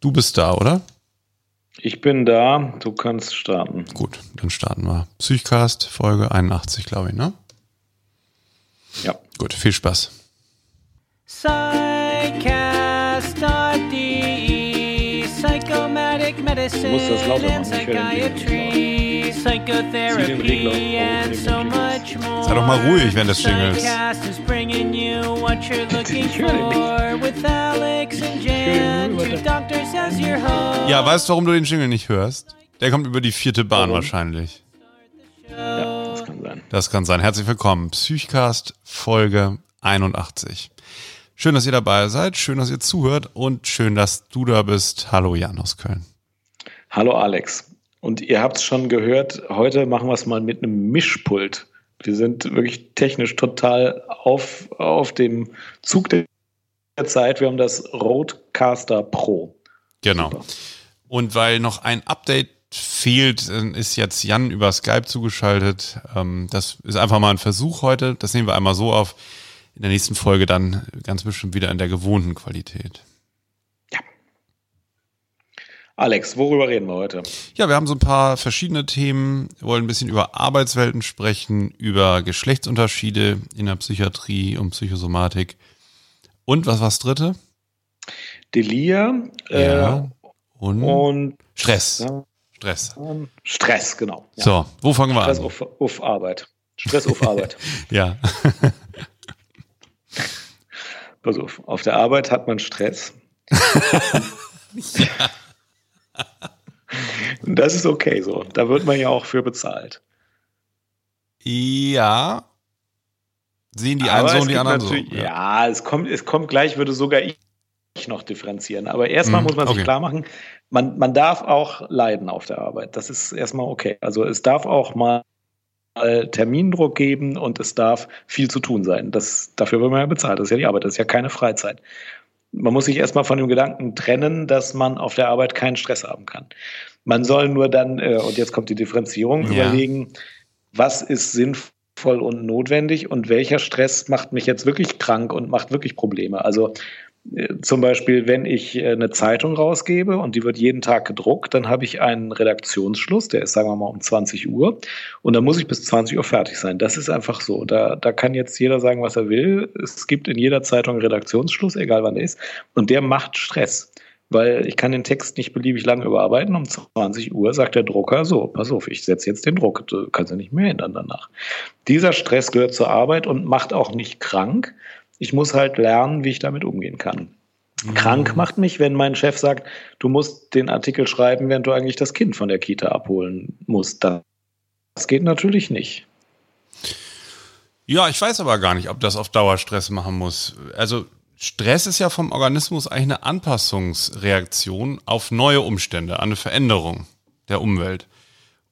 Du bist da, oder? Ich bin da, du kannst starten. Gut, dann starten wir. Psychcast, Folge 81, glaube ich, ne? Ja. Gut, viel Spaß. Psychcast.de Psychomatic Medicine musst das lauter machen, ich höre den Psychiatry Psychotherapy and so much more Sei doch mal ruhig während des Jingles. Psychcast is bringing you what you're looking for With Alex and Jan Two doctors as your host Ja, weißt du, warum du den Jingle nicht hörst? Der kommt über die vierte Bahn Warum? wahrscheinlich. Ja, das kann sein. Das kann sein. Herzlich willkommen. Psychcast Folge 81. Schön, dass ihr dabei seid, schön, dass ihr zuhört und schön, dass du da bist. Hallo Jan aus Köln. Hallo Alex. Und ihr habt es schon gehört, heute machen wir es mal mit einem Mischpult. Wir sind wirklich technisch total auf, auf dem Zug der Zeit. Wir haben das Rodecaster Pro. Genau. Super. Und weil noch ein Update fehlt, ist jetzt Jan über Skype zugeschaltet. Ähm, Das ist einfach mal ein Versuch heute. Das nehmen wir einmal so auf. In der nächsten Folge dann ganz bestimmt wieder in der gewohnten Qualität. Alex, worüber reden wir heute? Ja, wir haben so ein paar verschiedene Themen. Wir wollen ein bisschen über Arbeitswelten sprechen, über Geschlechtsunterschiede in der Psychiatrie und Psychosomatik. Und was war's dritte? Delia äh, Und, und Stress. ja, Stress. Stress, genau. Ja. So, wo fangen wir Stress an? auf, auf Arbeit. Stress auf Arbeit. Ja. Pass auf, auf der Arbeit hat man Stress. Und das ist okay so. Da wird man ja auch für bezahlt. ja. Sehen die einen Aber so es und die anderen so. natürlich- Ja, es, kommt, es kommt gleich, würde sogar ich noch differenzieren. Aber erstmal Mhm, muss man sich okay. klar machen, man, man darf auch leiden auf der Arbeit. Das ist erstmal okay. Also es darf auch mal Termindruck geben und es darf viel zu tun sein. Das, dafür wird man ja bezahlt. Das ist ja die Arbeit, das ist ja keine Freizeit. Man muss sich erstmal von dem Gedanken trennen, dass man auf der Arbeit keinen Stress haben kann. Man soll nur dann, äh, und jetzt kommt die Differenzierung, Ja. überlegen, was ist sinnvoll und notwendig und welcher Stress macht mich jetzt wirklich krank und macht wirklich Probleme. Also zum Beispiel, wenn ich äh, eine Zeitung rausgebe und die wird jeden Tag gedruckt, dann habe ich einen Redaktionsschluss, der ist, sagen wir mal, um 20 Uhr. Und dann muss ich bis 20 Uhr fertig sein. Das ist einfach so. Da, da kann jetzt jeder sagen, was er will. Es gibt in jeder Zeitung einen Redaktionsschluss, egal wann der ist. Und der macht Stress. Weil ich kann den Text nicht beliebig lange überarbeiten. Um 20 Uhr sagt der Drucker, so, pass auf, ich setze jetzt den Druck. Du kannst ja nicht mehr ändern danach. Dieser Stress gehört zur Arbeit und macht auch nicht krank. Ich muss halt lernen, wie ich damit umgehen kann. Krank macht mich, wenn mein Chef sagt, du musst den Artikel schreiben, während du eigentlich das Kind von der Kita abholen musst. Das geht natürlich nicht. Ja, ich weiß aber gar nicht, ob das auf Dauer Stress machen muss. Also Stress ist ja vom Organismus eigentlich eine Anpassungsreaktion auf neue Umstände, an eine Veränderung der Umwelt.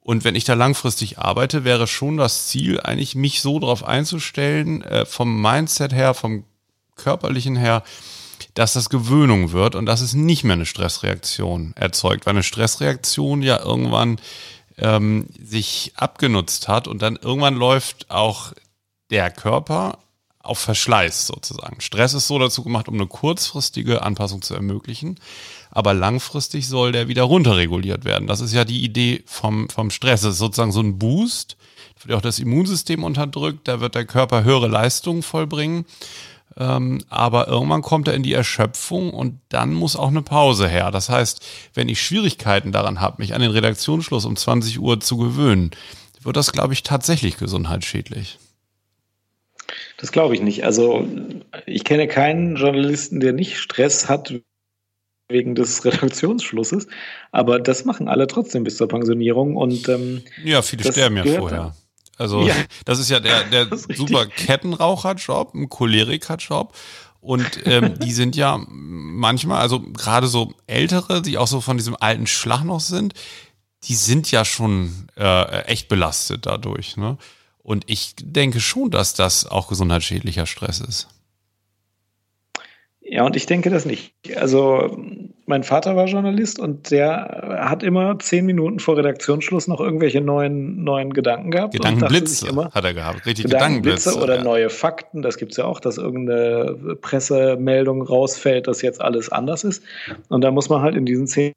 Und wenn ich da langfristig arbeite, wäre schon das Ziel, eigentlich mich so darauf einzustellen, äh, vom Mindset her, vom körperlichen her, dass das Gewöhnung wird und dass es nicht mehr eine Stressreaktion erzeugt, weil eine Stressreaktion ja irgendwann ähm, sich abgenutzt hat und dann irgendwann läuft auch der Körper auf Verschleiß sozusagen. Stress ist so dazu gemacht, um eine kurzfristige Anpassung zu ermöglichen, aber langfristig soll der wieder runterreguliert werden. Das ist ja die Idee vom, vom Stress. Das ist sozusagen so ein Boost, da wird auch das Immunsystem unterdrückt, da wird der Körper höhere Leistungen vollbringen. Ähm, aber irgendwann kommt er in die Erschöpfung und dann muss auch eine Pause her. Das heißt, wenn ich Schwierigkeiten daran habe, mich an den Redaktionsschluss um 20 Uhr zu gewöhnen, wird das, glaube ich, tatsächlich gesundheitsschädlich. Das glaube ich nicht. Also ich kenne keinen Journalisten, der nicht Stress hat wegen des Redaktionsschlusses, aber das machen alle trotzdem bis zur Pensionierung und ähm, Ja, viele sterben ja vorher. Also Ja. das ist ja der, der super Kettenraucherjob, ein Cholerikerjob. Und ähm, die sind ja manchmal, also gerade so ältere, die auch so von diesem alten Schlag noch sind, die sind ja schon äh, echt belastet dadurch. Ne? Und ich denke schon, dass das auch gesundheitsschädlicher Stress ist. Ja, und ich denke das nicht. Also mein Vater war Journalist und der hat immer zehn Minuten vor Redaktionsschluss noch irgendwelche neuen, neuen Gedanken gehabt. Gedankenblitze immer, hat er gehabt, richtig Gedankenblitze. Gedankenblitze oder ja. neue Fakten, das gibt es ja auch, dass irgendeine Pressemeldung rausfällt, dass jetzt alles anders ist. Und da muss man halt in diesen zehn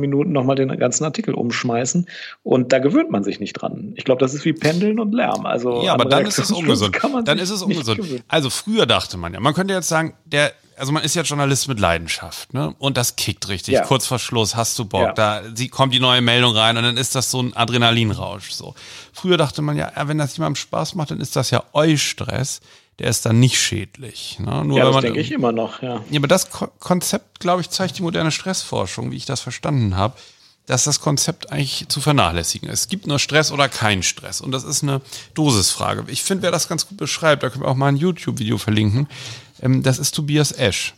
Minuten nochmal den ganzen Artikel umschmeißen. Und da gewöhnt man sich nicht dran. Ich glaube, das ist wie Pendeln und Lärm. Also ja, aber dann ist es ungesund. Dann ist es ungesund. Also früher dachte man ja, man könnte jetzt sagen, der, also man ist ja Journalist mit Leidenschaft, ne? Und das kickt richtig. Ja. Kurz vor Schluss hast du Bock. Ja. Da sie, kommt die neue Meldung rein und dann ist das so ein Adrenalinrausch. So. Früher dachte man ja, wenn das jemandem Spaß macht, dann ist das ja Eustress der ist dann nicht schädlich. Ne? Nur ja, das man, denke ich immer noch, ja. Ja, aber das Ko Konzept, glaube ich, zeigt die moderne Stressforschung, wie ich das verstanden habe, dass das Konzept eigentlich zu vernachlässigen ist. Es gibt nur Stress oder keinen Stress. Und das ist eine Dosisfrage. Ich finde, wer das ganz gut beschreibt, da können wir auch mal ein YouTube-Video verlinken, ähm, das ist Tobias Esch.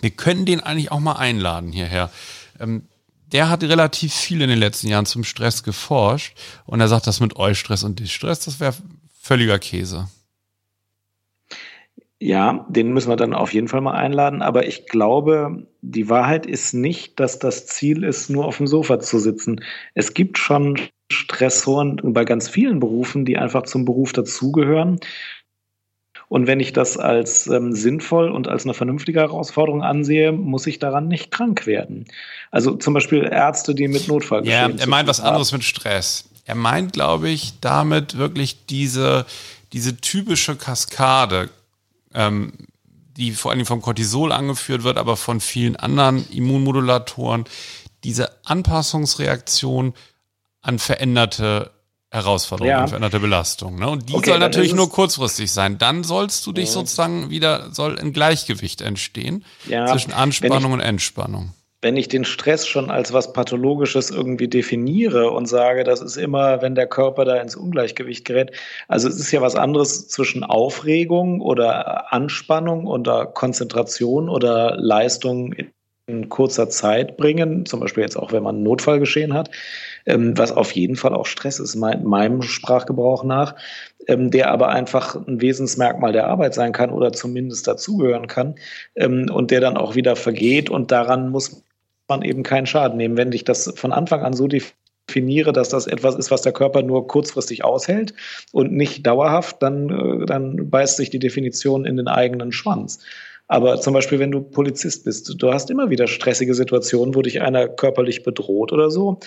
Wir können den eigentlich auch mal einladen hierher. Ähm, der hat relativ viel in den letzten Jahren zum Stress geforscht und er sagt, das mit Eustress und Distress, das wäre völliger Käse. Ja, den müssen wir dann auf jeden Fall mal einladen. Aber ich glaube, die Wahrheit ist nicht, dass das Ziel ist, nur auf dem Sofa zu sitzen. Es gibt schon Stressoren bei ganz vielen Berufen, die einfach zum Beruf dazugehören. Und wenn ich das als ähm, sinnvoll und als eine vernünftige Herausforderung ansehe, muss ich daran nicht krank werden. Also zum Beispiel Ärzte, die mit Notfall Ja, er meint was anderes mit Stress. Er meint, glaube ich, damit wirklich diese, diese typische Kaskade ähm, die vor allem vom Cortisol angeführt wird, aber von vielen anderen Immunmodulatoren, diese Anpassungsreaktion an veränderte Herausforderungen, ja. an veränderte Belastung. Ne? Und die okay, soll natürlich nur kurzfristig sein. Dann sollst du dich ja. sozusagen wieder, soll ein Gleichgewicht entstehen ja, zwischen Anspannung und Entspannung wenn ich den Stress schon als was Pathologisches irgendwie definiere und sage, das ist immer, wenn der Körper da ins Ungleichgewicht gerät. Also es ist ja was anderes zwischen Aufregung oder Anspannung oder Konzentration oder Leistung in kurzer Zeit bringen, zum Beispiel jetzt auch, wenn man einen Notfall geschehen hat, ähm, was auf jeden Fall auch Stress ist, meinem Sprachgebrauch nach, ähm, der aber einfach ein Wesensmerkmal der Arbeit sein kann oder zumindest dazugehören kann ähm, und der dann auch wieder vergeht und daran muss man eben keinen Schaden nehmen. Wenn ich das von Anfang an so definiere, dass das etwas ist, was der Körper nur kurzfristig aushält und nicht dauerhaft, dann, äh, dann beißt sich die Definition in den eigenen Schwanz. Aber zum Beispiel, wenn du Polizist bist, du hast immer wieder stressige Situationen, wo dich einer körperlich bedroht oder so.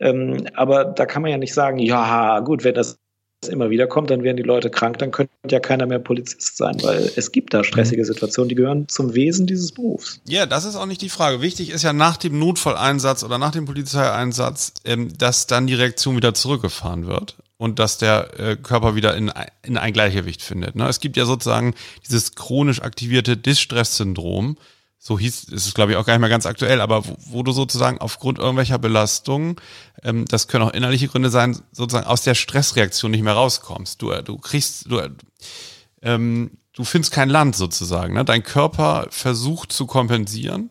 Ähm, aber da kann man ja nicht sagen, ja, gut, wenn das immer wieder kommt, dann werden die Leute krank, dann könnte ja keiner mehr Polizist sein, weil es gibt da stressige mhm. Situationen, die gehören zum Wesen dieses Berufs. Ja, das ist auch nicht die Frage. Wichtig ist ja nach dem Notfalleinsatz oder nach dem Polizeieinsatz, ähm, dass dann die Reaktion wieder zurückgefahren wird und dass der äh, Körper wieder in, in ein Gleichgewicht findet. Ne? Es gibt ja sozusagen dieses chronisch aktivierte Distress-Syndrom, so hieß, ist es glaube ich auch gar nicht mehr ganz aktuell, aber wo, wo du sozusagen aufgrund irgendwelcher Belastungen, ähm, das können auch innerliche Gründe sein, sozusagen aus der Stressreaktion nicht mehr rauskommst. Du, du kriegst, du, ähm, du findest kein Land sozusagen. Ne? Dein Körper versucht zu kompensieren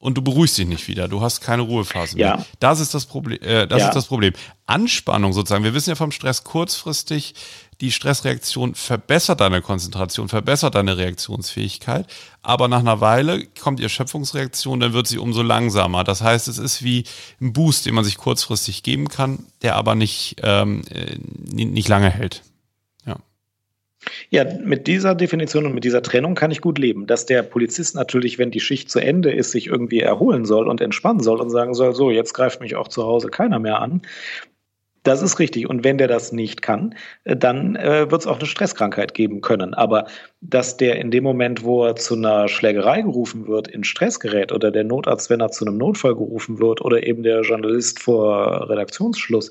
und du beruhigst dich nicht wieder. Du hast keine Ruhephase mehr. Ja. Das ist das Problem. Äh, das ja. ist das Problem. Anspannung sozusagen. Wir wissen ja vom Stress kurzfristig die Stressreaktion verbessert deine Konzentration, verbessert deine Reaktionsfähigkeit, aber nach einer Weile kommt die Erschöpfungsreaktion, dann wird sie umso langsamer. Das heißt, es ist wie ein Boost, den man sich kurzfristig geben kann, der aber nicht, ähm, äh, nicht lange hält. Ja. Ja, mit dieser Definition und mit dieser Trennung kann ich gut leben. Dass der Polizist natürlich, wenn die Schicht zu Ende ist, sich irgendwie erholen soll und entspannen soll und sagen soll, so, jetzt greift mich auch zu Hause keiner mehr an. Das ist richtig. Und wenn der das nicht kann, äh, dann äh, wird es auch eine Stresskrankheit geben können. Aber dass der in dem Moment, wo er zu einer Schlägerei gerufen wird, in Stress gerät oder der Notarzt, wenn er zu einem Notfall gerufen wird oder eben der Journalist vor Redaktionsschluss,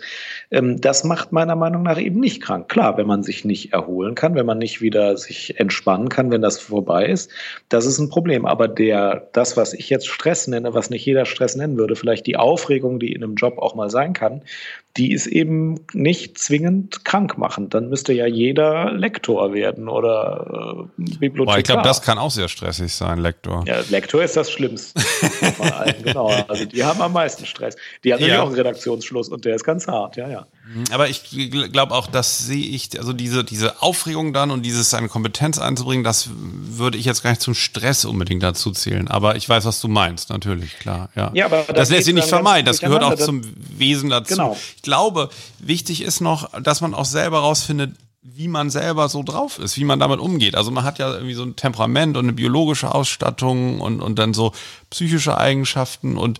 ähm, das macht meiner Meinung nach eben nicht krank. Klar, wenn man sich nicht erholen kann, wenn man nicht wieder sich entspannen kann, wenn das vorbei ist, das ist ein Problem. Aber der, das, was ich jetzt Stress nenne, was nicht jeder Stress nennen würde, vielleicht die Aufregung, die in einem Job auch mal sein kann, die ist eben nicht zwingend krank machen. Dann müsste ja jeder Lektor werden oder Bibliothekar. Boah, ich glaube, das kann auch sehr stressig sein, Lektor. Ja, Lektor ist das Schlimmste von allen, genau. Also die haben am meisten Stress. Die haben nämlich Ja. auch einen Redaktionsschluss und der ist ganz hart, ja, ja. Aber ich glaube auch, das sehe ich, also diese, diese Aufregung dann und dieses seine Kompetenz einzubringen, das würde ich jetzt gar nicht zum Stress unbedingt dazu zählen. Aber ich weiß, was du meinst, natürlich, klar. Ja, Ja, aber da das lässt sich nicht vermeiden. Das gehört auch zum Wesen dazu. Genau. Ich glaube, wichtig ist noch, dass man auch selber rausfindet, wie man selber so drauf ist, wie man damit umgeht. Also man hat ja irgendwie so ein Temperament und eine biologische Ausstattung und, und dann so psychische Eigenschaften und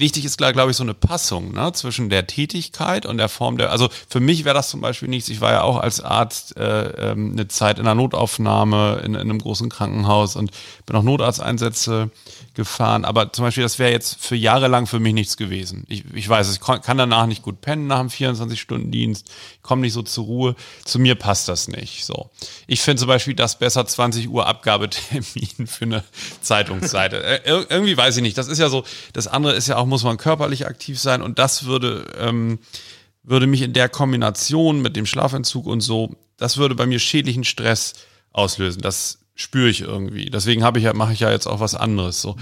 wichtig ist, glaube ich, so eine Passung ne, zwischen der Tätigkeit und der Form der. Also für mich wäre das zum Beispiel nichts. Ich war ja auch als Arzt äh, ähm, eine Zeit in der Notaufnahme in, in einem großen Krankenhaus und bin auch Notarzteinsätze gefahren. Aber zum Beispiel, das wäre jetzt für Jahre lang für mich nichts gewesen. Ich, ich weiß, ich kann danach nicht gut pennen nach einem 24-Stunden-Dienst, komme nicht so zur Ruhe. Zu mir passt das nicht. So, ich finde zum Beispiel das besser 20 Uhr Abgabetermin für eine Zeitungsseite. Äh, ir- irgendwie weiß ich nicht. Das ist ja so. Das andere ist ja auch, muss man körperlich aktiv sein und das würde ähm, würde mich in der Kombination mit dem Schlafentzug und so, das würde bei mir schädlichen Stress auslösen. Das spüre ich irgendwie. Deswegen habe ich ja, mache ich ja jetzt auch was anderes. So.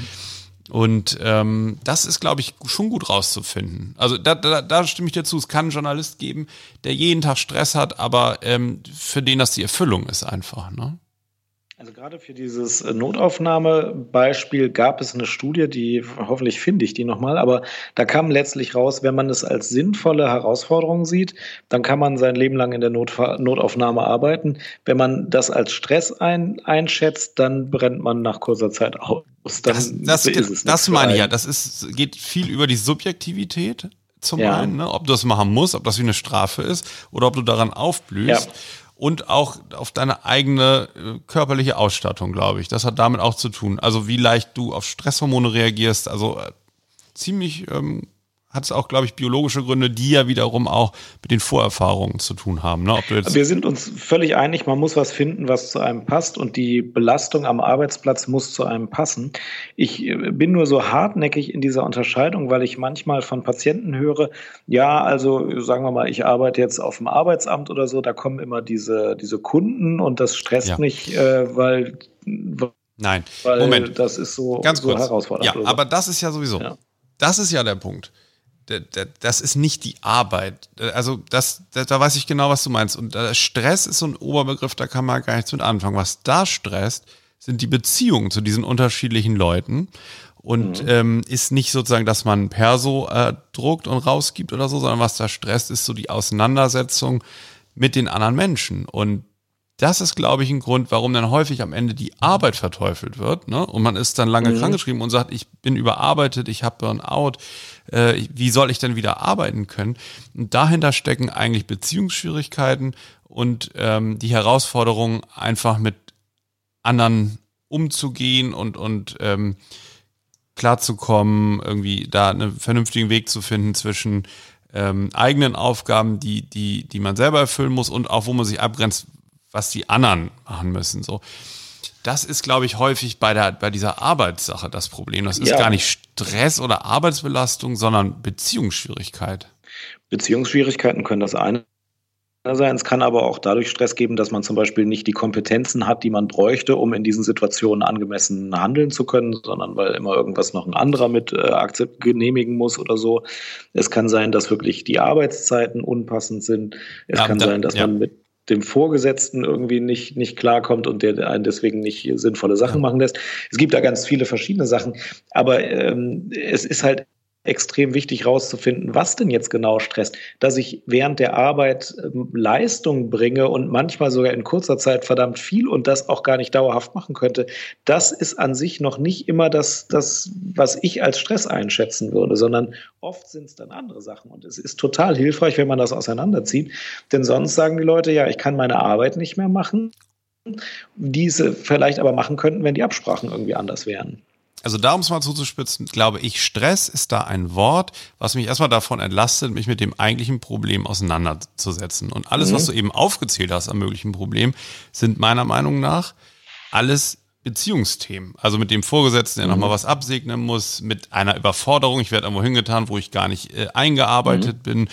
Und ähm, das ist, glaube ich, schon gut rauszufinden. Also da, da, da stimme ich dir zu. Es kann einen Journalist geben, der jeden Tag Stress hat, aber ähm, für den das die Erfüllung ist einfach. Ne? Also gerade für dieses äh, Notaufnahmebeispiel gab es eine Studie, die hoffentlich finde ich die nochmal, aber da kam letztlich raus, wenn man es als sinnvolle Herausforderung sieht, dann kann man sein Leben lang in der Notfa Notaufnahme arbeiten. Wenn man das als Stress ein einschätzt, dann brennt man nach kurzer Zeit aus. Dann Das, das, ist es das meine ich ja. Das ist, geht viel über die Subjektivität zum Ja. einen, ne? ob du das machen musst, ob das wie eine Strafe ist oder ob du daran aufblühst. Ja. Und auch auf deine eigene äh, körperliche Ausstattung, glaube ich. Das hat damit auch zu tun. Also wie leicht du auf Stresshormone reagierst. Also äh, ziemlich ähm, hat es auch, glaube ich, biologische Gründe, die ja wiederum auch mit den Vorerfahrungen zu tun haben. Ne? Wir sind uns völlig einig, man muss was finden, was zu einem passt und die Belastung am Arbeitsplatz muss zu einem passen. Ich äh, bin nur so hartnäckig in dieser Unterscheidung, weil ich manchmal von Patienten höre, ja, also sagen wir mal, ich arbeite jetzt auf dem Arbeitsamt oder so, da kommen immer diese, diese Kunden und das stresst Ja. mich, äh, weil, Nein, weil Moment. das ist so, Ganz so kurz. herausfordernd. Ja, aber das ist ja sowieso. Ja. Das ist ja der Punkt. Das ist nicht die Arbeit. Also das, da, da weiß ich genau, was du meinst. Und Stress ist so ein Oberbegriff, da kann man gar nichts mit anfangen. Was da stresst, sind die Beziehungen zu diesen unterschiedlichen Leuten. Und ähm, ist nicht sozusagen, dass man Perso äh, druckt und rausgibt oder so, sondern was da stresst, ist so die Auseinandersetzung mit den anderen Menschen. Und das ist, glaube ich, ein Grund, warum dann häufig am Ende die Arbeit verteufelt wird. Ne? Und man ist dann lange krankgeschrieben und sagt, ich bin überarbeitet, ich habe Burnout, äh, wie soll ich denn wieder arbeiten können? Und dahinter stecken eigentlich Beziehungsschwierigkeiten und ähm, die Herausforderung, einfach mit anderen umzugehen und, und ähm, klarzukommen, irgendwie da einen vernünftigen Weg zu finden zwischen ähm, eigenen Aufgaben, die, die, die man selber erfüllen muss und auch wo man sich abgrenzt, was die anderen machen müssen. So. Das ist, glaube ich, häufig bei, der, bei dieser Arbeitssache das Problem. Das ist Ja. gar nicht Stress oder Arbeitsbelastung, sondern Beziehungsschwierigkeit. Beziehungsschwierigkeiten können das eine sein. Es kann aber auch dadurch Stress geben, dass man zum Beispiel nicht die Kompetenzen hat, die man bräuchte, um in diesen Situationen angemessen handeln zu können, sondern weil immer irgendwas noch ein anderer mit äh, akzept genehmigen muss oder so. Es kann sein, dass wirklich die Arbeitszeiten unpassend sind. Es Ja, kann da- sein, dass ja. man mit dem Vorgesetzten irgendwie nicht, nicht klarkommt und der einen deswegen nicht sinnvolle Sachen machen lässt. Es gibt da ganz viele verschiedene Sachen, aber ähm, es ist halt extrem wichtig herauszufinden, was denn jetzt genau stresst, dass ich während der Arbeit ähm, Leistung bringe und manchmal sogar in kurzer Zeit verdammt viel und das auch gar nicht dauerhaft machen könnte. Das ist an sich noch nicht immer das, das was ich als Stress einschätzen würde, sondern oft sind es dann andere Sachen und es ist total hilfreich, wenn man das auseinanderzieht, denn sonst sagen die Leute, ja, ich kann meine Arbeit nicht mehr machen, diese vielleicht aber machen könnten, wenn die Absprachen irgendwie anders wären. Also da, um es mal zuzuspitzen, glaube ich, Stress ist da ein Wort, was mich erstmal davon entlastet, mich mit dem eigentlichen Problem auseinanderzusetzen. Und alles, was du eben aufgezählt hast am möglichen Problem, sind meiner Meinung nach alles Beziehungsthemen. Also mit dem Vorgesetzten, der nochmal was absegnen muss, mit einer Überforderung, ich werde irgendwo hingetan, wo ich gar nicht äh, eingearbeitet bin.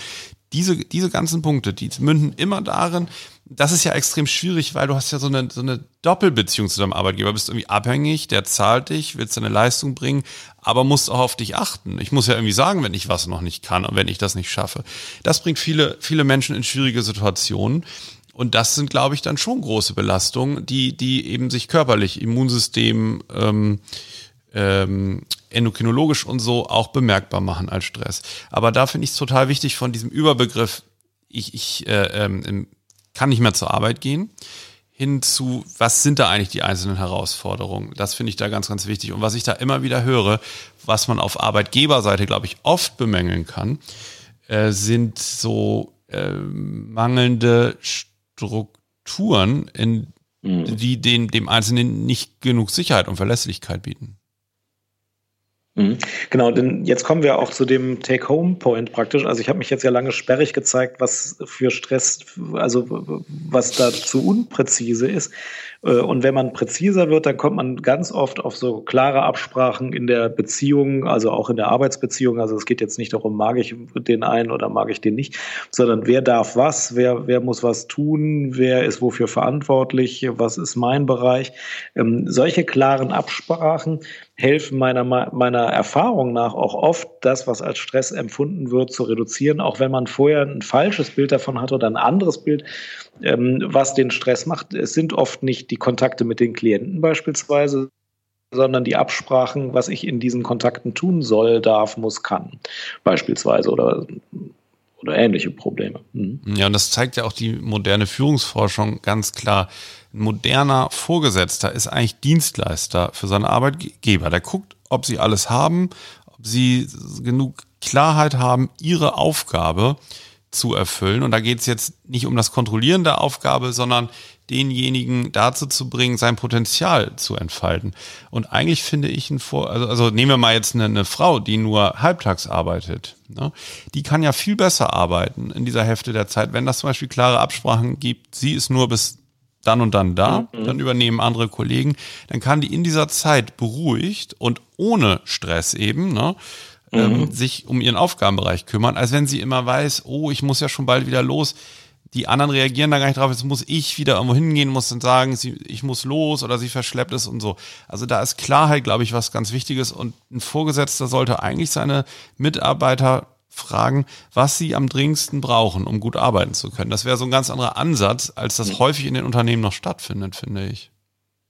Diese, diese ganzen Punkte, die münden immer darin, das ist ja extrem schwierig, weil du hast ja so eine, so eine Doppelbeziehung zu deinem Arbeitgeber. Bist irgendwie abhängig, der zahlt dich, willst deine Leistung bringen, aber musst auch auf dich achten. Ich muss ja irgendwie sagen, wenn ich was noch nicht kann und wenn ich das nicht schaffe. Das bringt viele, viele Menschen in schwierige Situationen. Und das sind, glaube ich, dann schon große Belastungen, die, die eben sich körperlich, Immunsystem, ähm, ähm, endokrinologisch und so auch bemerkbar machen als Stress. Aber da finde ich es total wichtig von diesem Überbegriff, ich, ich äh, ähm, kann nicht mehr zur Arbeit gehen, hin zu, was sind da eigentlich die einzelnen Herausforderungen? Das finde ich da ganz, ganz wichtig. Und was ich da immer wieder höre, was man auf Arbeitgeberseite, glaube ich, oft bemängeln kann, äh, sind so äh, mangelnde Strukturen, in, mhm. die den, dem Einzelnen nicht genug Sicherheit und Verlässlichkeit bieten. Mhm. Genau, denn jetzt kommen wir auch zu dem Take-Home-Point praktisch. Also ich habe mich jetzt ja lange sperrig gezeigt, was für Stress, also was da zu unpräzise ist. Äh, und wenn man präziser wird, dann kommt man ganz oft auf so klare Absprachen in der Beziehung, also auch in der Arbeitsbeziehung. Also es geht jetzt nicht darum, mag ich den einen oder mag ich den nicht, sondern wer darf was, wer, wer muss was tun, wer ist wofür verantwortlich, was ist mein Bereich. Ähm, solche klaren Absprachen helfen meiner, meiner Erfahrung nach auch oft, das, was als Stress empfunden wird, zu reduzieren, auch wenn man vorher ein falsches Bild davon hat oder ein anderes Bild, ähm, was den Stress macht. Es sind oft nicht die Kontakte mit den Klienten beispielsweise, sondern die Absprachen, was ich in diesen Kontakten tun soll, darf, muss, kann, beispielsweise oder oder ähnliche Probleme. Mhm. Ja, und das zeigt ja auch die moderne Führungsforschung ganz klar ein moderner Vorgesetzter ist eigentlich Dienstleister für seine Arbeitgeber. Der guckt, ob sie alles haben, ob sie genug Klarheit haben, ihre Aufgabe zu erfüllen. Und da geht es jetzt nicht um das Kontrollieren der Aufgabe, sondern denjenigen dazu zu bringen, sein Potenzial zu entfalten. Und eigentlich finde ich ein Vor, also, also nehmen wir mal jetzt eine, eine Frau, die nur halbtags arbeitet. Ne? Die kann ja viel besser arbeiten in dieser Hälfte der Zeit, wenn das zum Beispiel klare Absprachen gibt. Sie ist nur bis dann und dann da, mhm. dann übernehmen andere Kollegen, dann kann die in dieser Zeit beruhigt und ohne Stress eben, ne, ähm, mhm. sich um ihren Aufgabenbereich kümmern, als wenn sie immer weiß, oh, ich muss ja schon bald wieder los. Die anderen reagieren da gar nicht drauf, jetzt muss ich wieder irgendwo hingehen, muss dann sagen, sie, ich muss los oder sie verschleppt es und so. Also da ist Klarheit, glaube ich, was ganz Wichtiges und ein Vorgesetzter sollte eigentlich seine Mitarbeiter fragen, was sie am dringendsten brauchen, um gut arbeiten zu können. Das wäre so ein ganz anderer Ansatz, als das mhm. häufig in den Unternehmen noch stattfindet, finde ich.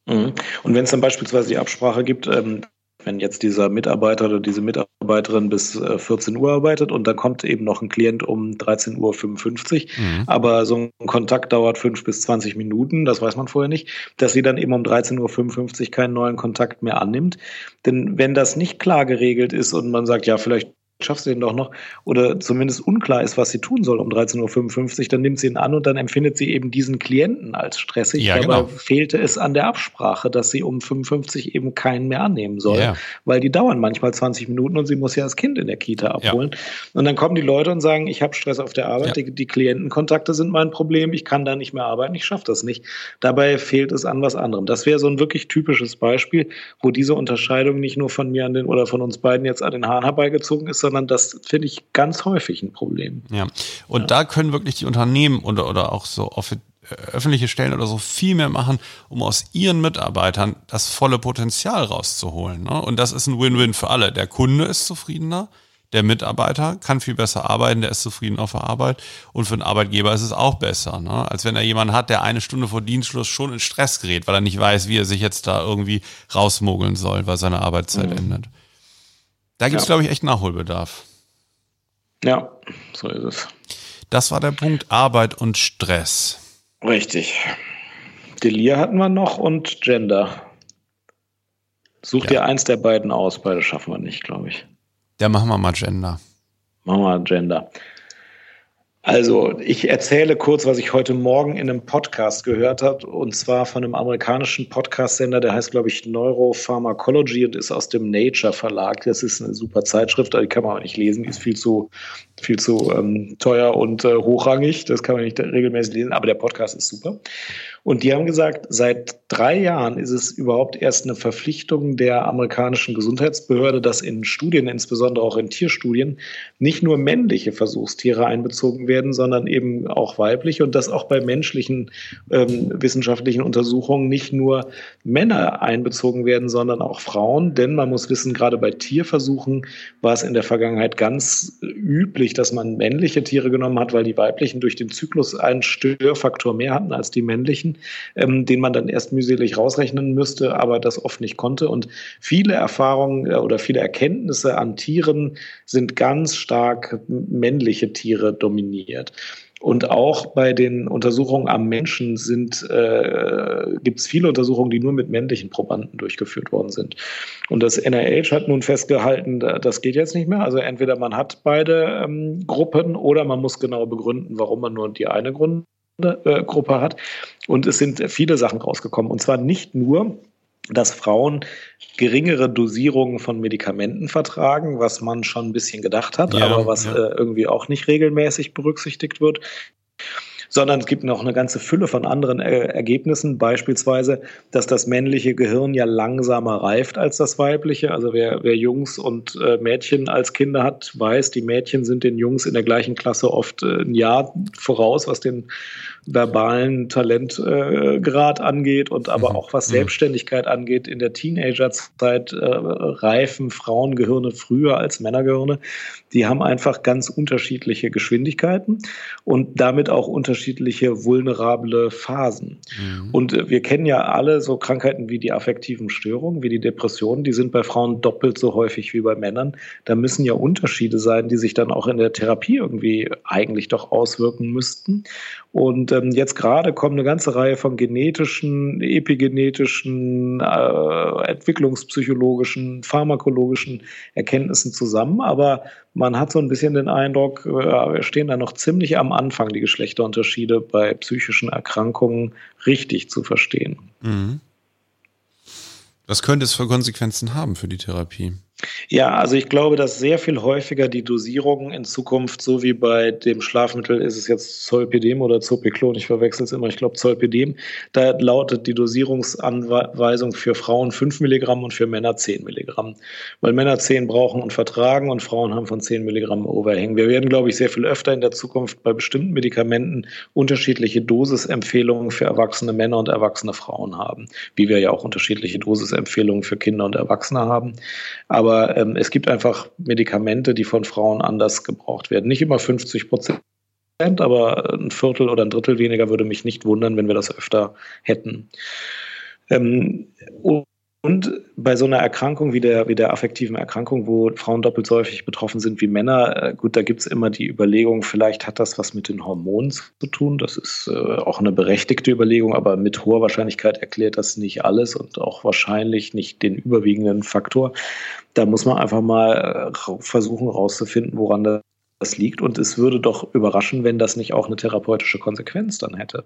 Mhm. Und wenn es dann beispielsweise die Absprache gibt, ähm, wenn jetzt dieser Mitarbeiter oder diese Mitarbeiterin bis 14 äh, Uhr arbeitet und dann kommt eben noch ein Klient um 13.55 Uhr, mhm. aber so ein Kontakt dauert 5 bis 20 Minuten, das weiß man vorher nicht, dass sie dann eben um 13.55 Uhr keinen neuen Kontakt mehr annimmt. Denn wenn das nicht klar geregelt ist und man sagt, ja, vielleicht schaffst du den doch noch, oder zumindest unklar ist, was sie tun soll um 13.55 Uhr, dann nimmt sie ihn an und dann empfindet sie eben diesen Klienten als stressig. Ja, Dabei genau. fehlte es an der Absprache, dass sie um 55 eben keinen mehr annehmen soll, ja. weil die dauern manchmal 20 Minuten und sie muss ja das Kind in der Kita abholen. Ja. Und dann kommen die Leute und sagen, ich habe Stress auf der Arbeit, die, die, Klientenkontakte sind mein Problem, ich kann da nicht mehr arbeiten, ich schaffe das nicht. Dabei fehlt es an was anderem. Das wäre so ein wirklich typisches Beispiel, wo diese Unterscheidung nicht nur von mir an den oder von uns beiden jetzt an den Haaren herbeigezogen ist, sondern das finde ich ganz häufig ein Problem. Ja, und ja. da können wirklich die Unternehmen oder, oder auch so äh, öffentliche Stellen oder so viel mehr machen, um aus ihren Mitarbeitern das volle Potenzial rauszuholen. Ne? Und das ist ein Win-Win für alle. Der Kunde ist zufriedener, der Mitarbeiter kann viel besser arbeiten, der ist zufrieden auf der Arbeit und für den Arbeitgeber ist es auch besser, ne? als wenn er jemanden hat, der eine Stunde vor Dienstschluss schon in Stress gerät, weil er nicht weiß, wie er sich jetzt da irgendwie rausmogeln soll, weil seine Arbeitszeit mhm. endet. Da gibt es, ja. glaube ich, echt Nachholbedarf. Ja, so ist es. Das war der Punkt Arbeit und Stress. Richtig. Delir hatten wir noch und Gender. Such ja. dir eins der beiden aus, beide schaffen wir nicht, glaube ich. Ja, machen wir mal Gender. Machen wir Gender. Also, ich erzähle kurz, was ich heute Morgen in einem Podcast gehört habe, und zwar von einem amerikanischen Podcast-Sender, der heißt, glaube ich, Neuropharmacology und ist aus dem Nature Verlag. Das ist eine super Zeitschrift, die kann man aber nicht lesen, die ist viel zu, viel zu ähm, teuer und äh, hochrangig. Das kann man nicht regelmäßig lesen, aber der Podcast ist super. Und die haben gesagt, seit drei Jahren ist es überhaupt erst eine Verpflichtung der amerikanischen Gesundheitsbehörde, dass in Studien, insbesondere auch in Tierstudien, nicht nur männliche Versuchstiere einbezogen werden, sondern eben auch weibliche und dass auch bei menschlichen ähm, wissenschaftlichen Untersuchungen nicht nur Männer einbezogen werden, sondern auch Frauen. Denn man muss wissen, gerade bei Tierversuchen war es in der Vergangenheit ganz üblich, dass man männliche Tiere genommen hat, weil die weiblichen durch den Zyklus einen Störfaktor mehr hatten als die männlichen ähm, den man dann erst mühselig rausrechnen müsste, aber das oft nicht konnte. Und viele Erfahrungen äh, oder viele Erkenntnisse an Tieren sind ganz stark männliche Tiere dominiert. Und auch bei den Untersuchungen am Menschen sind, äh, gibt es viele Untersuchungen, die nur mit männlichen Probanden durchgeführt worden sind. Und das NIH hat nun festgehalten, das geht jetzt nicht mehr. Also entweder man hat beide ähm, Gruppen oder man muss genau begründen, warum man nur die eine Grund Gruppe hat. Und es sind viele Sachen rausgekommen. Und zwar nicht nur, dass Frauen geringere Dosierungen von Medikamenten vertragen, was man schon ein bisschen gedacht hat, ja, aber was ja. äh, irgendwie auch nicht regelmäßig berücksichtigt wird sondern es gibt noch eine ganze Fülle von anderen äh, Ergebnissen, beispielsweise, dass das männliche Gehirn ja langsamer reift als das weibliche. Also wer, wer Jungs und äh, Mädchen als Kinder hat, weiß, die Mädchen sind den Jungs in der gleichen Klasse oft äh, ein Jahr voraus, was den verbalen Talentgrad äh, angeht und aber mhm. auch was mhm. Selbstständigkeit angeht. In der Teenagerzeit äh, reifen Frauengehirne früher als Männergehirne. Die haben einfach ganz unterschiedliche Geschwindigkeiten und damit auch unterschiedliche vulnerable Phasen. Mhm. Und äh, wir kennen ja alle so Krankheiten wie die affektiven Störungen, wie die Depressionen, die sind bei Frauen doppelt so häufig wie bei Männern. Da müssen ja Unterschiede sein, die sich dann auch in der Therapie irgendwie eigentlich doch auswirken müssten. Und ähm, jetzt gerade kommen eine ganze Reihe von genetischen, epigenetischen, äh, entwicklungspsychologischen, pharmakologischen Erkenntnissen zusammen. Aber man hat so ein bisschen den Eindruck, äh, wir stehen da noch ziemlich am Anfang, die Geschlechterunterschiede bei psychischen Erkrankungen richtig zu verstehen. Mhm. Was könnte es für Konsequenzen haben für die Therapie? Ja, also ich glaube, dass sehr viel häufiger die Dosierungen in Zukunft, so wie bei dem Schlafmittel, ist es jetzt Zolpidem oder Zopiklon, ich verwechsel es immer, ich glaube Zolpidem, da lautet die Dosierungsanweisung für Frauen 5 Milligramm und für Männer 10 Milligramm. Weil Männer 10 brauchen und vertragen und Frauen haben von 10 Milligramm Overhang. Wir werden, glaube ich, sehr viel öfter in der Zukunft bei bestimmten Medikamenten unterschiedliche Dosisempfehlungen für erwachsene Männer und erwachsene Frauen haben, wie wir ja auch unterschiedliche Dosisempfehlungen für Kinder und Erwachsene haben. Aber aber ähm, es gibt einfach Medikamente, die von Frauen anders gebraucht werden. Nicht immer 50 Prozent, aber ein Viertel oder ein Drittel weniger würde mich nicht wundern, wenn wir das öfter hätten. Ähm, und bei so einer Erkrankung wie der, wie der affektiven Erkrankung, wo Frauen doppelt so häufig betroffen sind wie Männer, äh, gut, da gibt es immer die Überlegung, vielleicht hat das was mit den Hormonen zu tun. Das ist äh, auch eine berechtigte Überlegung, aber mit hoher Wahrscheinlichkeit erklärt das nicht alles und auch wahrscheinlich nicht den überwiegenden Faktor. Da muss man einfach mal äh, versuchen herauszufinden, woran das liegt. Und es würde doch überraschen, wenn das nicht auch eine therapeutische Konsequenz dann hätte.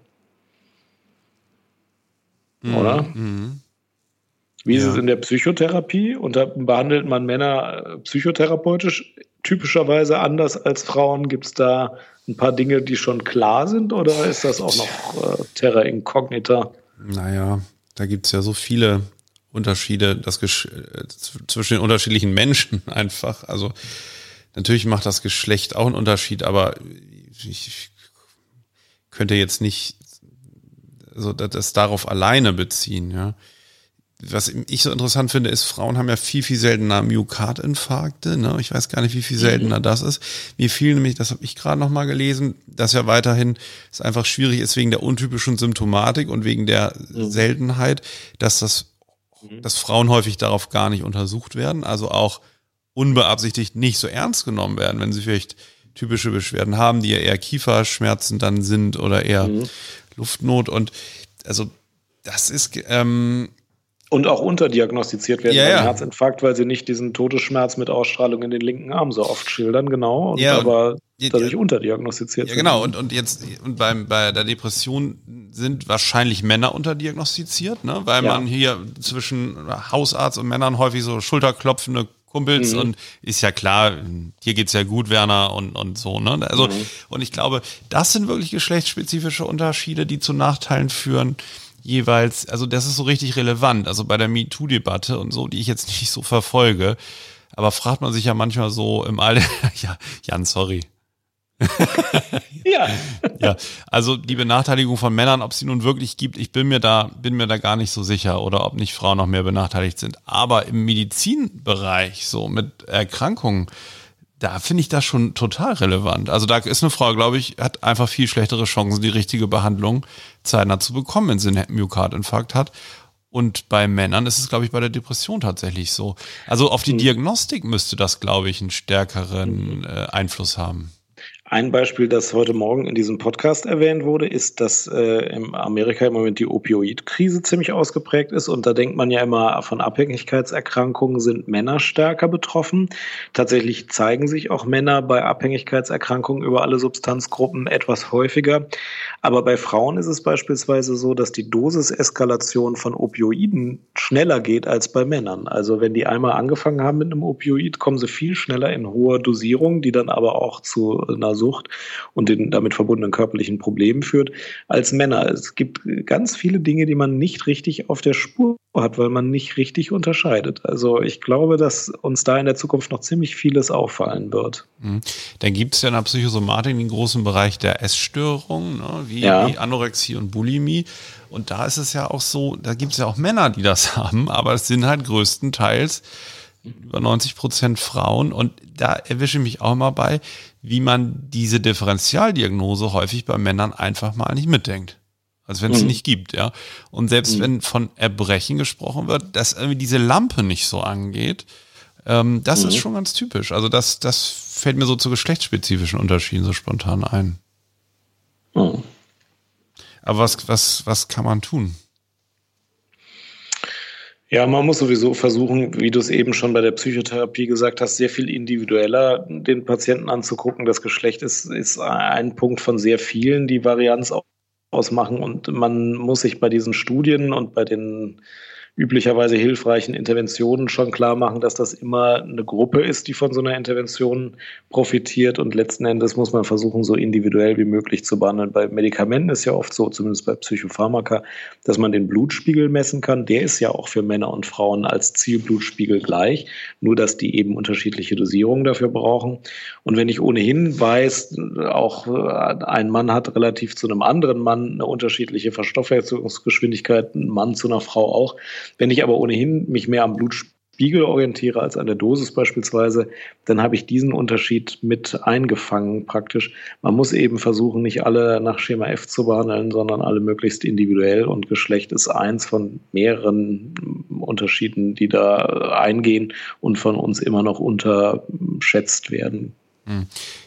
Mhm. Oder? Mhm. Wie ist ja. es in der Psychotherapie? Und da behandelt man Männer äh, psychotherapeutisch typischerweise anders als Frauen? Gibt es da ein paar Dinge, die schon klar sind oder ist das auch noch äh, Terra Incognita? Naja, da gibt es ja so viele Unterschiede das Gesch äh, zwischen den unterschiedlichen Menschen einfach. Also natürlich macht das Geschlecht auch einen Unterschied, aber ich könnte jetzt nicht so das darauf alleine beziehen, ja was ich so interessant finde, ist, Frauen haben ja viel, viel seltener Myokardinfarkte. Ne? Ich weiß gar nicht, wie viel mhm. seltener mhm. das ist. Mir fiel nämlich, das habe ich gerade noch mal gelesen, dass ja weiterhin es einfach schwierig ist wegen der untypischen Symptomatik und wegen der mhm. Seltenheit, dass das, mhm. dass Frauen häufig darauf gar nicht untersucht werden, also auch unbeabsichtigt nicht so ernst genommen werden, wenn sie vielleicht typische Beschwerden haben, die ja eher Kieferschmerzen dann sind oder eher mhm. Luftnot und also das ist ähm, Und auch unterdiagnostiziert werden Ja, beim ja. Herzinfarkt, weil sie nicht diesen Todesschmerz mit Ausstrahlung in den linken Arm so oft schildern, genau, und Ja, aber Ja, dadurch ja. unterdiagnostiziert Ja, sind. genau. Und, und jetzt und beim, bei der Depression sind wahrscheinlich Männer unterdiagnostiziert, ne? weil Ja. man hier zwischen Hausarzt und Männern häufig so schulterklopfende Kumpels Mhm. und ist ja klar, dir geht's ja gut, Werner, und, und so. Ne? Also, Mhm. und ich glaube, das sind wirklich geschlechtsspezifische Unterschiede, die zu Nachteilen führen. Jeweils, also das ist so richtig relevant. Also bei der MeToo-Debatte und so, die ich jetzt nicht so verfolge. Aber fragt man sich ja manchmal so im Alter, ja, Jan, sorry. Ja, Ja, also die Benachteiligung von Männern, ob sie nun wirklich gibt, ich bin mir da, bin mir da gar nicht so sicher oder ob nicht Frauen noch mehr benachteiligt sind. Aber im Medizinbereich, so mit Erkrankungen, da finde ich das schon total relevant. Also da ist eine Frau, glaube ich, hat einfach viel schlechtere Chancen, die richtige Behandlung zeitnah zu bekommen, wenn sie einen Myokardinfarkt hat. Und bei Männern ist es, glaube ich, bei der Depression tatsächlich so. Also auf die Diagnostik müsste das, glaube ich, einen stärkeren äh, Einfluss haben. Ein Beispiel, das heute Morgen in diesem Podcast erwähnt wurde, ist, dass äh, in Amerika im Moment die Opioidkrise ziemlich ausgeprägt ist. Und da denkt man ja immer, von Abhängigkeitserkrankungen sind Männer stärker betroffen. Tatsächlich zeigen sich auch Männer bei Abhängigkeitserkrankungen über alle Substanzgruppen etwas häufiger. Aber bei Frauen ist es beispielsweise so, dass die Dosiseskalation von Opioiden schneller geht als bei Männern. Also wenn die einmal angefangen haben mit einem Opioid, kommen sie viel schneller in hohe Dosierung, die dann aber auch zu einer Sucht und den damit verbundenen körperlichen Problemen führt, als Männer. Es gibt ganz viele Dinge, die man nicht richtig auf der Spur hat, weil man nicht richtig unterscheidet. Also ich glaube, dass uns da in der Zukunft noch ziemlich vieles auffallen wird. Mhm. Dann gibt es ja in der Psychosomatik den großen Bereich der Essstörungen, ne, wie, Ja. wie Anorexie und Bulimie. Und da ist es ja auch so, da gibt es ja auch Männer, die das haben, aber es sind halt größtenteils über 90 Prozent Frauen. Und da erwische ich mich auch immer bei, wie man diese Differentialdiagnose häufig bei Männern einfach mal nicht mitdenkt. Als wenn es sie Mhm. nicht gibt, ja. Und selbst wenn von Erbrechen gesprochen wird, dass irgendwie diese Lampe nicht so angeht, ähm, das ist schon ganz typisch. Also das, das fällt mir so zu geschlechtsspezifischen Unterschieden so spontan ein. Hm. Aber was, was, was kann man tun? Ja, man muss sowieso versuchen, wie du es eben schon bei der Psychotherapie gesagt hast, sehr viel individueller den Patienten anzugucken. Das Geschlecht ist, ist ein Punkt von sehr vielen, die Varianz au- ausmachen. Und man muss sich bei diesen Studien und bei den üblicherweise hilfreichen Interventionen schon klar machen, dass das immer eine Gruppe ist, die von so einer Intervention profitiert. Und letzten Endes muss man versuchen, so individuell wie möglich zu behandeln. Bei Medikamenten ist ja oft so, zumindest bei Psychopharmaka, dass man den Blutspiegel messen kann. Der ist ja auch für Männer und Frauen als Zielblutspiegel gleich, nur dass die eben unterschiedliche Dosierungen dafür brauchen. Und wenn ich ohnehin weiß, auch äh, ein Mann hat relativ zu einem anderen Mann eine unterschiedliche Verstoffwechselungsgeschwindigkeit, ein Mann zu einer Frau auch. Wenn ich aber ohnehin mich mehr am Blutspiegel orientiere als an der Dosis beispielsweise, dann habe ich diesen Unterschied mit eingefangen praktisch. Man muss eben versuchen, nicht alle nach Schema F zu behandeln, sondern alle möglichst individuell und Geschlecht ist eins von mehreren Unterschieden, die da eingehen und von uns immer noch unterschätzt werden.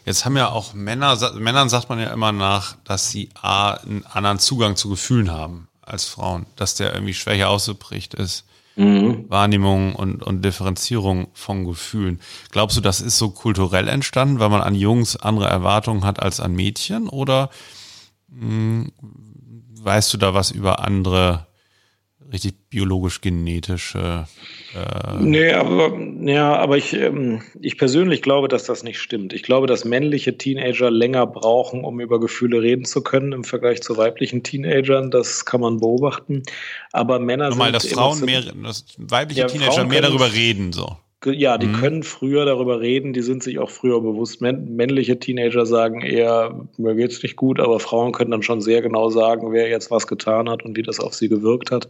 Jetzt haben ja auch Männer, Männern sagt man ja immer nach, dass sie A, einen anderen Zugang zu Gefühlen haben als Frauen, dass der irgendwie schwächer ausgeprägt ist. Wahrnehmung und, und Differenzierung von Gefühlen. Glaubst du, das ist so kulturell entstanden, weil man an Jungs andere Erwartungen hat als an Mädchen? Oder mh, weißt du da was über andere richtig biologisch-genetische äh, Nee, aber, ja, aber ich, ähm, ich persönlich glaube, dass das nicht stimmt. Ich glaube, dass männliche Teenager länger brauchen, um über Gefühle reden zu können im Vergleich zu weiblichen Teenagern. Das kann man beobachten. Aber Männer Nochmal, sind dass Frauen mehr, dass weibliche Ja, Teenager Frauen mehr darüber reden, so. Ja, die können früher darüber reden, die sind sich auch früher bewusst. Män männliche Teenager sagen eher, mir geht's nicht gut, aber Frauen können dann schon sehr genau sagen, wer jetzt was getan hat und wie das auf sie gewirkt hat.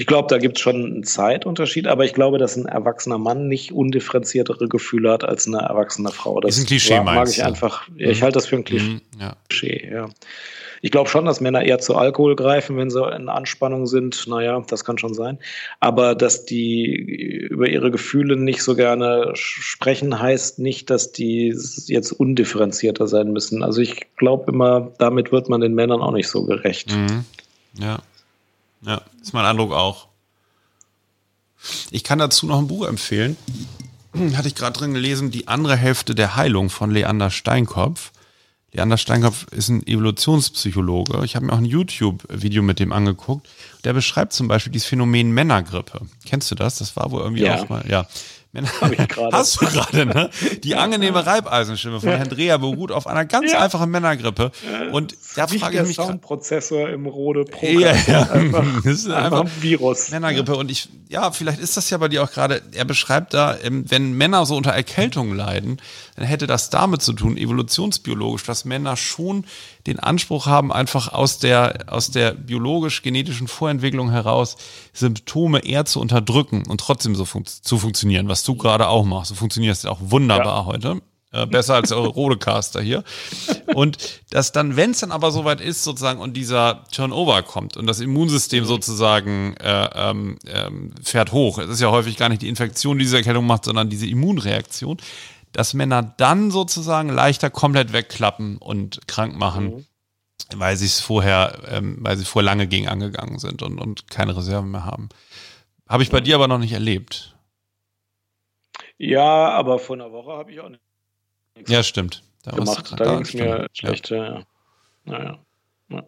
Ich glaube, da gibt es schon einen Zeitunterschied, aber ich glaube, dass ein erwachsener Mann nicht undifferenziertere Gefühle hat als eine erwachsene Frau. Das Ist ein Klischee, mag- mag ich einfach. Ja, ich halte das für ein Klischee. Mhm, ja. Klischee, ja. Ich glaube schon, dass Männer eher zu Alkohol greifen, wenn sie in Anspannung sind. Naja, das kann schon sein. Aber dass die über ihre Gefühle nicht so gerne sprechen, heißt nicht, dass die jetzt undifferenzierter sein müssen. Also ich glaube immer, damit wird man den Männern auch nicht so gerecht. Mhm. Ja. Ja, ist mein Eindruck auch. Ich kann dazu noch ein Buch empfehlen. Hatte ich gerade drin gelesen, Die andere Hälfte der Heilung von Leander Steinkopf. Leander Steinkopf ist ein Evolutionspsychologe. Ich habe mir auch ein YouTube-Video mit dem angeguckt. Der beschreibt zum Beispiel dieses Phänomen Männergrippe. Kennst du das? Das war wohl irgendwie Ja. auch mal, ja. Männer. Hast du gerade, ne? Die angenehme Reibeisenstimme von Herrn Dreher beruht auf einer ganz Ja. einfachen Männergrippe. Und da Nicht frage ich mich Soundprozessor im Rode Pro. Ja, ja. Einfach, Das ist einfach einfach ein Virus. Männergrippe. Und ich, ja, vielleicht ist das ja bei dir auch gerade, er beschreibt da, ähm, wenn Männer so unter Erkältung leiden, dann hätte das damit zu tun, evolutionsbiologisch, dass Männer schon den Anspruch haben, einfach aus der, aus der biologisch-genetischen Vorentwicklung heraus Symptome eher zu unterdrücken und trotzdem so fun zu funktionieren, was du gerade auch machst. Du funktionierst auch wunderbar heute. Äh, besser als eure Rodecaster hier. Und dass dann, wenn es dann aber soweit ist, sozusagen, und dieser Turnover kommt und das Immunsystem sozusagen äh, ähm, ähm, fährt hoch. Es ist ja häufig gar nicht die Infektion, die diese Erkältung macht, sondern diese Immunreaktion, dass Männer dann sozusagen leichter komplett wegklappen und krank machen, weil sie es vorher, ähm, weil sie vorher lange gegen angegangen sind und, und keine Reserven mehr haben. Habe ich bei dir aber noch nicht erlebt. Ja, aber vor einer Woche habe ich auch nichts Ja, stimmt. Da gemacht. Da ging es mir schlecht. Ja. Naja.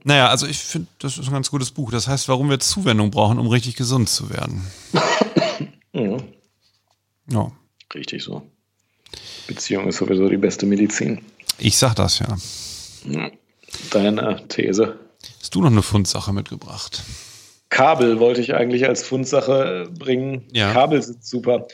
Naja, also ich finde, das ist ein ganz gutes Buch. Das heißt, warum wir Zuwendung brauchen, um richtig gesund zu werden. Mhm. Ja. Richtig so. Beziehung ist sowieso die beste Medizin. Ich sag das ja. Deine These. Hast du noch eine Fundsache mitgebracht? Kabel wollte ich eigentlich als Fundsache bringen. Ja. Kabel sind super.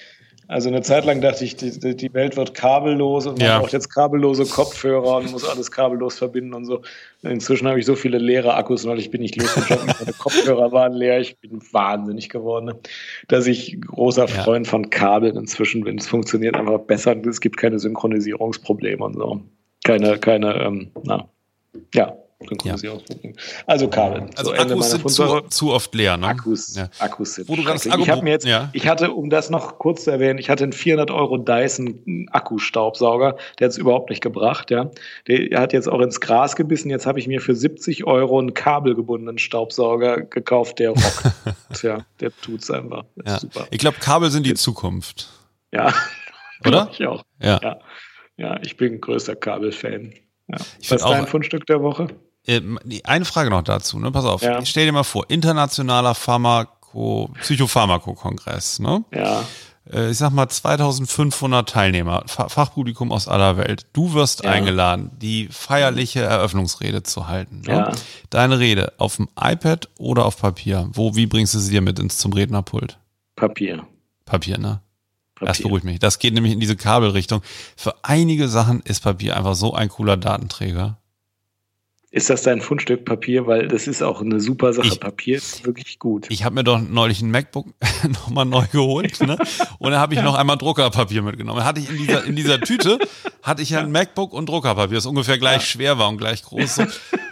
Also eine Zeit lang dachte ich, die, die Welt wird kabellos und man Ja. braucht jetzt kabellose Kopfhörer und muss alles kabellos verbinden und so. Inzwischen habe ich so viele leere Akkus, weil ich bin nicht losgegangen. Meine Kopfhörer waren leer. Ich bin wahnsinnig geworden, dass ich großer Ja. Freund von Kabeln inzwischen bin. Es funktioniert einfach besser. Es gibt keine Synchronisierungsprobleme und so. Keine, keine, ähm, na, ja, Synchronisierungsprobleme. Also Kabel. Also So, Ende Akkus sind zu, zu oft leer, ne? Akkus, Ja. Akkus sind. Wo du schrecklich. ich habe mir jetzt, ja. ich hatte, um das noch kurz zu erwähnen, ich hatte einen 400 Euro Dyson Akkustaubsauger, der hat es überhaupt nicht gebracht, ja. Der hat jetzt auch ins Gras gebissen. Jetzt habe ich mir für 70 Euro einen kabelgebundenen Staubsauger gekauft, der rockt. Tja, der tut's einfach. Das Ja. super. Ich glaube, Kabel sind die Zukunft. Ja, Oder? Ich auch. Ja. Ja, ja ich bin ein größter Kabelfan. Ja. Ich Was ist dein Fundstück der Woche? Äh, die- Eine Frage noch dazu, ne? Pass auf. Ja. Stell dir mal vor, internationaler Pharmako, Psychopharmakokongress, ne? Ja, Äh, Ich sag mal 2500 Teilnehmer, Fa- Fachpublikum aus aller Welt. Du wirst Ja. eingeladen, die feierliche Eröffnungsrede zu halten. Ne? Ja. Deine Rede auf dem iPad oder auf Papier? Wo, wie bringst du sie dir mit ins zum Rednerpult? Papier. Papier, ne? Das Papier. beruhigt mich. Das geht nämlich in diese Kabelrichtung. Für einige Sachen ist Papier einfach so ein cooler Datenträger. Ist das dein Fundstück Papier? Weil das ist auch eine super Sache. Ich- Papier ist wirklich gut. Ich habe mir doch neulich ein MacBook nochmal neu geholt, ne? Und dann habe ich noch einmal Druckerpapier mitgenommen. Hatte ich in dieser, in dieser Tüte, hatte ich ja ein MacBook und Druckerpapier, das ungefähr gleich schwer war und gleich groß.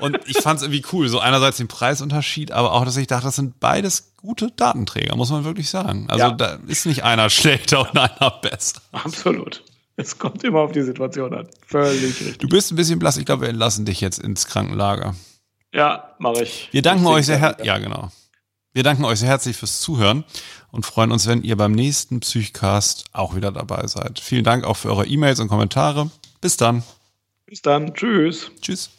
Und ich fand es irgendwie cool. So einerseits den Preisunterschied, aber auch, dass ich dachte, das sind beides gute Datenträger, muss man wirklich sagen. Also Ja. da ist nicht einer schlechter und einer besser. Absolut. Es kommt immer auf die Situation an. Völlig richtig. Du bist ein bisschen blass. Ich glaube, wir entlassen dich jetzt ins Krankenlager. Ja, mache ich. Wir danken Ich euch sehr herzlich. Ja, genau. Wir danken euch sehr herzlich fürs Zuhören und freuen uns, wenn ihr beim nächsten Psychcast auch wieder dabei seid. Vielen Dank auch für eure E-Mails und Kommentare. Bis dann. Bis dann. Tschüss. Tschüss.